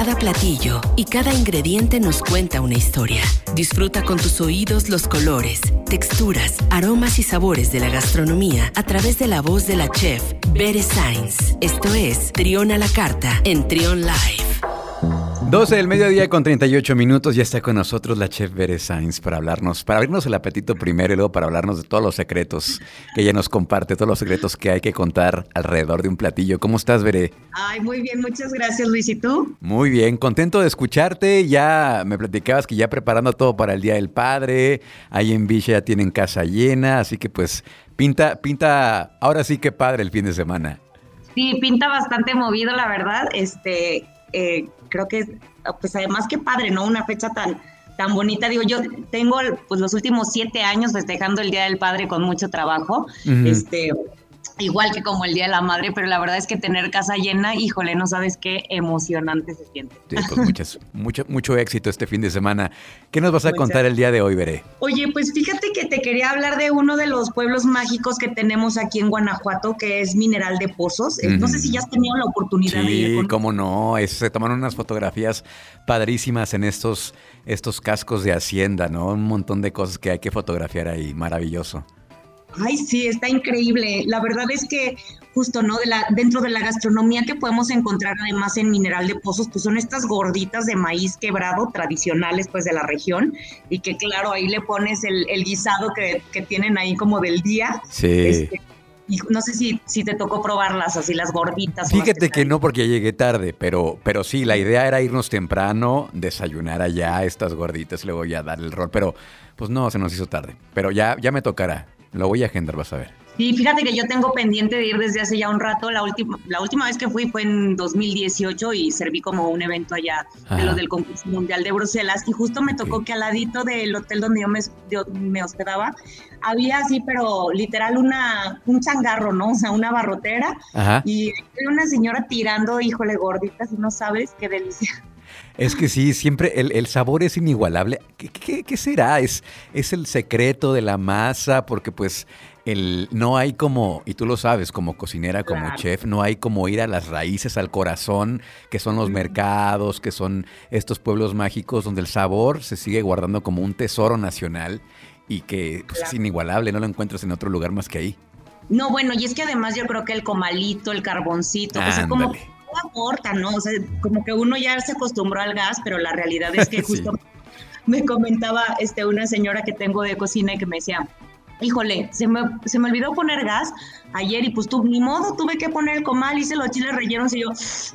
Cada platillo y cada ingrediente nos cuenta una historia. Disfruta con tus oídos los colores, texturas, aromas y sabores de la gastronomía a través de la voz de la chef Bere Sainz. Esto es Trión a la Carta en Trión Live. 12 del mediodía con 38 minutos, ya está con nosotros la chef Bere Sainz para hablarnos, para abrirnos el apetito primero y luego para hablarnos de todos los secretos que ella nos comparte, todos los secretos que hay que contar alrededor de un platillo. ¿Cómo estás, Bere? Ay, muy bien, muchas gracias, Luis. ¿Y tú? Muy bien, contento de escucharte. Ya me platicabas que ya preparando todo para el Día del Padre, ahí en Villa ya tienen casa llena, así que pues pinta, pinta, ahora sí que padre el fin de semana. Sí, pinta bastante movido, la verdad. Este, eh, creo que, pues además que padre, ¿no? Una fecha tan, tan bonita. Digo, yo tengo pues los últimos siete años festejando el Día del Padre con mucho trabajo. Este, igual que como el Día de la Madre, pero la verdad es que tener casa llena, híjole, no sabes qué emocionante se siente. Sí, pues mucho, mucho éxito este fin de semana. ¿Qué nos vas a contar el día de hoy, Veré? Oye, pues fíjate que te quería hablar de uno de los pueblos mágicos que tenemos aquí en Guanajuato, que es Mineral de Pozos. Eh, no sé si ya has tenido la oportunidad de ir. Sí, cómo no, se tomaron unas fotografías padrísimas en estos, estos cascos de hacienda, ¿no? Un montón de cosas que hay que fotografiar ahí, maravilloso. Ay, sí, está increíble. La verdad es que justo, ¿no? De la, dentro de la gastronomía que podemos encontrar además en Mineral de Pozos, pues son estas gorditas de maíz quebrado tradicionales pues de la región y que claro, ahí le pones el, guisado que, tienen ahí como del día. Sí. Este, y no sé si, si te tocó probarlas así, las gorditas. Fíjate que, no, porque llegué tarde, pero, pero sí, la idea era irnos temprano, desayunar allá estas gorditas, luego ya dar el rol, pero pues no, se nos hizo tarde. Pero ya, ya me tocará. Lo voy a agendar, vas a ver. Sí, fíjate que yo tengo pendiente de ir desde hace ya un rato. La última, la última vez que fui fue en 2018 y serví como un evento allá de los del concurso mundial de Bruselas. Y justo me tocó que al ladito del hotel donde yo me, me hospedaba, había así, pero literal una, un changarro, ¿no? O sea, una barrotera. Y una señora tirando, híjole, gorditas, y no sabes qué delicia. Es que sí, siempre el, sabor es inigualable. ¿Qué, será? ¿Es, ¿Es el secreto de la masa? Porque pues el, no hay como, y tú lo sabes, como cocinera, como chef, no hay como ir a las raíces, al corazón, que son los mercados, que son estos pueblos mágicos donde el sabor se sigue guardando como un tesoro nacional y que pues, es inigualable, no lo encuentras en otro lugar más que ahí. No, bueno, y es que además yo creo que el comalito, el carboncito, o sea, como aporta, ¿no? O sea, como que uno ya se acostumbró al gas, pero la realidad es que justo me comentaba este, una señora que tengo de cocina y que me decía, híjole, se me, se me olvidó poner gas ayer y pues tú, ni modo, tuve que poner el comal, hice los chiles rellenos y yo,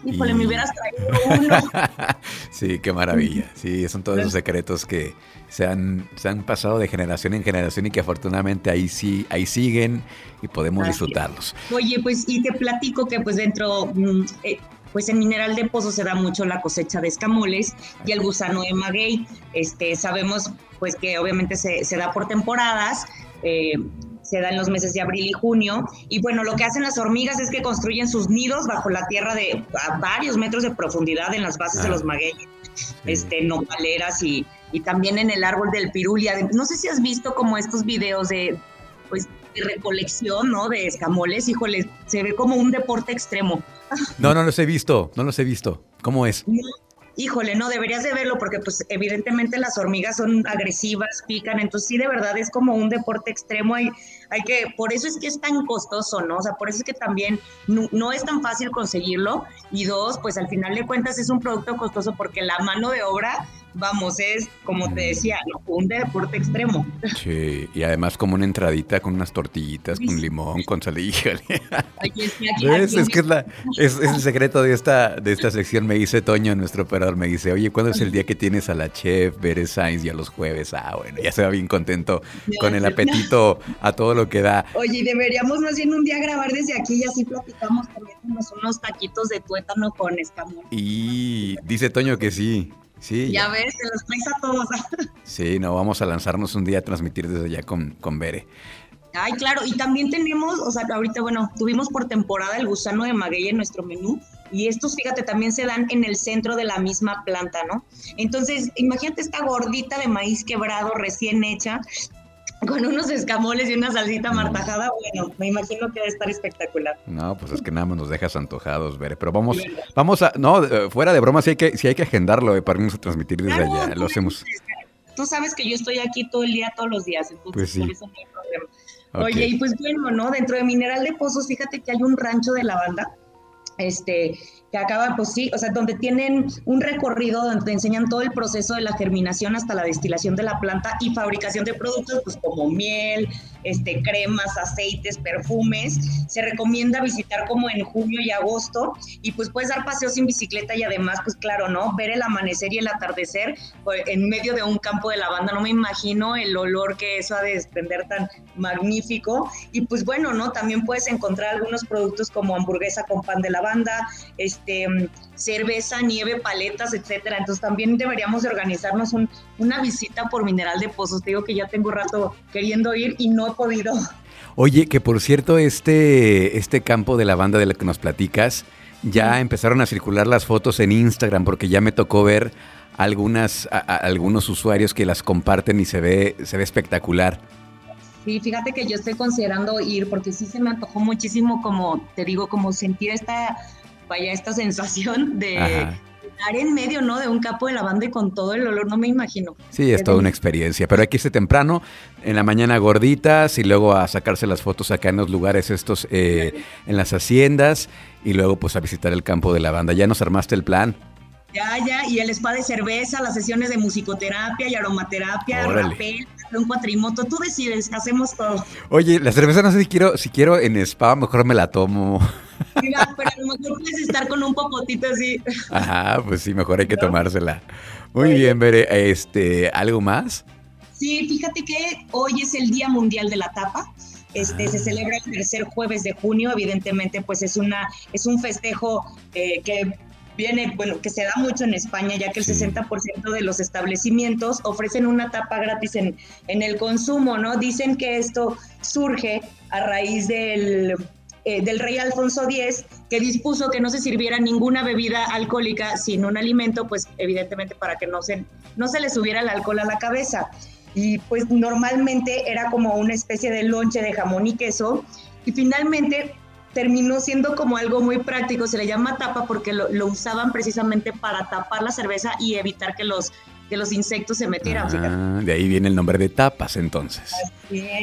híjole, me hubieras traído uno. sí, qué maravilla. Sí, son todos esos secretos que se han, se han pasado de generación en generación y que afortunadamente ahí sí, ahí siguen y podemos disfrutarlos. Oye, pues y te platico que pues dentro, mm, eh, pues en Mineral de Pozo se da mucho la cosecha de escamoles y el gusano de maguey. Este, sabemos pues que obviamente se, se da por temporadas, eh, se da en los meses de abril y junio. Y bueno, lo que hacen las hormigas es que construyen sus nidos bajo la tierra de a varios metros de profundidad en las bases de los magueyes, este, nopaleras y, y también en el árbol del pirulia. No sé si has visto como estos videos de, pues, de recolección, ¿no? De escamoles, híjole, se ve como un deporte extremo. No, no los he visto, no los he visto. ¿Cómo es? Híjole, no, deberías de verlo porque pues evidentemente las hormigas son agresivas, pican, entonces sí de verdad es como un deporte extremo y hay que, por eso es que es tan costoso, ¿no? O sea, por eso es que también no, es tan fácil conseguirlo y dos, pues al final de cuentas es un producto costoso porque la mano de obra vamos, es como te decía, un deporte extremo. Sí, y además como una entradita con unas tortillitas, con limón, con sal, híjole. es, es que es, la, es, el secreto de esta, de esta sección, me dice Toño, nuestro operador, me dice, oye, ¿cuándo es el día que tienes a la chef Bere Sainz y a los jueves? Ah, bueno, ya se va bien contento con el apetito a todo lo que da. Oye, deberíamos más bien un día grabar desde aquí y así platicamos también unos taquitos de tuétano con escamón. Y dice Toño que sí. Sí, ya, ves, se los traes a todos. sí, no, vamos a lanzarnos un día a transmitir desde allá con, con Bere. Ay, claro, y también tenemos, o sea, ahorita, bueno, tuvimos por temporada el gusano de maguey en nuestro menú, y estos, fíjate, también se dan en el centro de la misma planta, ¿no? Entonces, imagínate esta gordita de maíz quebrado recién hecha, con unos escamoles y una salsita martajada, bueno, me imagino que va a estar espectacular. No, pues es que nada más nos dejas antojados, Bere. Pero vamos, vamos a, no, fuera de broma, si hay que, si hay que agendarlo eh, para irnos a transmitir desde allá. Lo hacemos. Tú sabes que yo estoy aquí todo el día, todos los días, entonces pues por eso no hay problema. Oye, y pues bueno, ¿no? Dentro de Mineral de Pozos, fíjate que hay un rancho de lavanda este, que acaba, pues sí, o sea, donde tienen un recorrido donde te enseñan todo el proceso de la germinación hasta la destilación de la planta y fabricación de productos, pues como miel, este, cremas, aceites, perfumes. Se recomienda visitar como en junio y agosto y pues puedes dar paseos en bicicleta y además, pues claro, ¿no? Ver el amanecer y el atardecer pues, en medio de un campo de lavanda. No me imagino el olor que eso ha de desprender tan magnífico. Y pues bueno, ¿no? También puedes encontrar algunos productos como hamburguesa con pan de lavanda, este, cerveza, nieve, paletas, etcétera. Entonces también deberíamos de organizarnos una visita por Mineral de Pozos. Te digo que ya tengo rato queriendo ir y no podido. Oye, que por cierto, este, este campo de la banda de la que nos platicas, ya empezaron a circular las fotos en Instagram, porque ya me tocó ver algunas, algunos usuarios que las comparten y se ve, se ve espectacular. Sí, fíjate que yo estoy considerando ir porque sí se me antojó muchísimo como, te digo, como sentir esta, vaya, esta sensación de, estar en medio, ¿no? De un capo de lavanda y con todo el olor, no me imagino. Sí, es toda una experiencia, pero hay que irse temprano, en la mañana gorditas y luego a sacarse las fotos acá en los lugares estos, eh, en las haciendas y luego pues a visitar el campo de lavanda. ¿Ya nos armaste el plan? Ya, ya, y el spa de cerveza, las sesiones de musicoterapia y aromaterapia, rapel, un cuatrimoto, tú decides, hacemos todo. Oye, la cerveza no sé si quiero, si quiero en spa, mejor me la tomo. Mira, pero a lo mejor puedes estar con un popotito así. Ajá, pues sí, mejor hay que tomársela. Muy bien, Bere, este, ¿algo más? Sí, fíjate que hoy es el Día Mundial de la Tapa. Este, se ah. celebra el tercer jueves de junio, evidentemente pues es una es un festejo eh, que viene, bueno, que se da mucho en España, ya que el 60% de los establecimientos ofrecen una tapa gratis en, en el consumo, ¿no? Dicen que esto surge a raíz del eh, del rey Alfonso X, que dispuso que no se sirviera ninguna bebida alcohólica sin un alimento, pues evidentemente para que no se, no se le subiera el alcohol a la cabeza. Y pues normalmente era como una especie de lonche de jamón y queso. Y finalmente terminó siendo como algo muy práctico, se le llama tapa porque lo, lo usaban precisamente para tapar la cerveza y evitar que los que los insectos se metieran. Ah, de ahí viene el nombre de tapas entonces.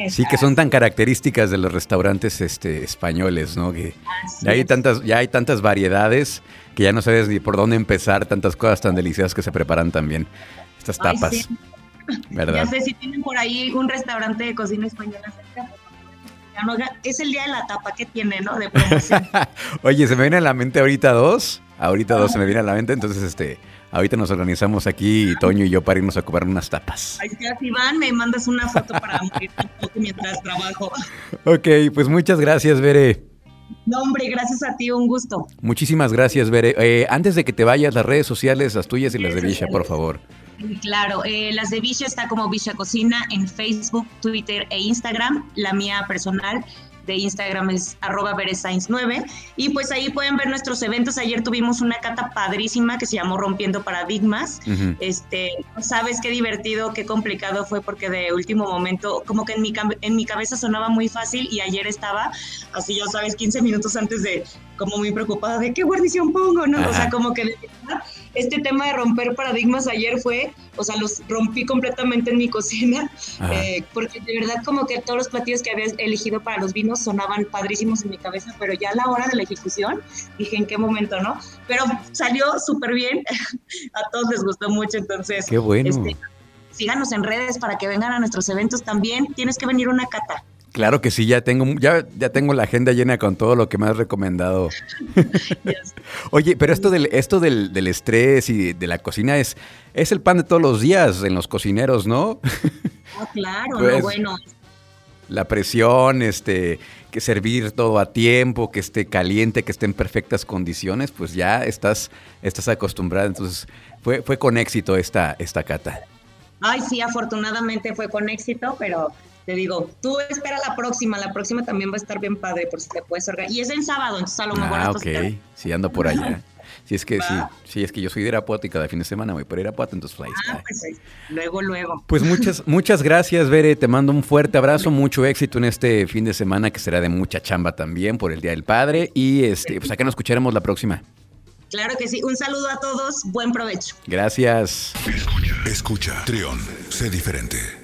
sí, que son tan características de los restaurantes este, españoles, ¿no? Que ya hay, tantas, ya hay tantas variedades que ya no sabes ni por dónde empezar, tantas cosas tan deliciosas que se preparan también, estas tapas. ¿Verdad? Ya sé si tienen por ahí un restaurante de cocina española cerca. Es el día de la tapa que tiene, ¿no? De promoción. Oye, se me viene a la mente ahorita dos. Ahorita dos se me viene a la mente, entonces este Ahorita nos organizamos aquí, Toño y yo, para irnos a comer unas tapas. Ahí está, Iván, me mandas una foto para morir mientras trabajo. Ok, pues muchas gracias, Bere. No, hombre, gracias a ti, un gusto. Muchísimas gracias, Bere. Eh, antes de que te vayas, las redes sociales, las tuyas y las de Visha, por favor. Claro, eh, las de Visha está como Visha Cocina en Facebook, Twitter e Instagram. La mía personal de Instagram es arroba 9 y pues ahí pueden ver nuestros eventos. Ayer tuvimos una cata padrísima que se llamó Rompiendo Paradigmas. Este, sabes qué divertido, qué complicado fue porque de último momento como que en mi, en mi cabeza sonaba muy fácil y ayer estaba así, ya sabes, 15 minutos antes de como muy preocupada de qué guarnición pongo, ¿no? O sea, como que este tema de romper paradigmas ayer fue, o sea, los rompí completamente en mi cocina, eh, porque de verdad como que todos los platillos que había elegido para los vinos sonaban padrísimos en mi cabeza, pero ya a la hora de la ejecución dije en qué momento, ¿no? Pero salió súper bien, a todos les gustó mucho, entonces... Qué bueno. Este, síganos en redes para que vengan a nuestros eventos también. Tienes que venir una cata. Claro que sí, ya tengo, ya, ya tengo la agenda llena con todo lo que me has recomendado. Oye, pero esto del, esto del, del, estrés y de la cocina es, es el pan de todos los días en los cocineros, ¿no? Ah, claro, pues, bueno. La presión, este, que servir todo a tiempo, que esté caliente, que esté en perfectas condiciones, pues ya estás, estás acostumbrada. Entonces, fue, fue con éxito esta, esta cata. Ay, sí, afortunadamente fue con éxito, pero te digo, tú espera la próxima, la próxima también va a estar bien padre por si te puedes organizar. Y es el sábado, entonces a lo mejor... Ah, ok, sí, ando por allá. Si es que sí, sí, es que yo soy de Irapuato y cada fin de semana voy por Irapuato, entonces pues, ahí ah, Pues, luego, luego. Pues muchas, muchas gracias, Bere. Te mando un fuerte abrazo, mucho éxito en este fin de semana que será de mucha chamba también por el Día del Padre. Y este, pues acá nos escucharemos la próxima. Claro que sí. Un saludo a todos. Buen provecho. Gracias. Escucha, escucha. Trión, sé diferente.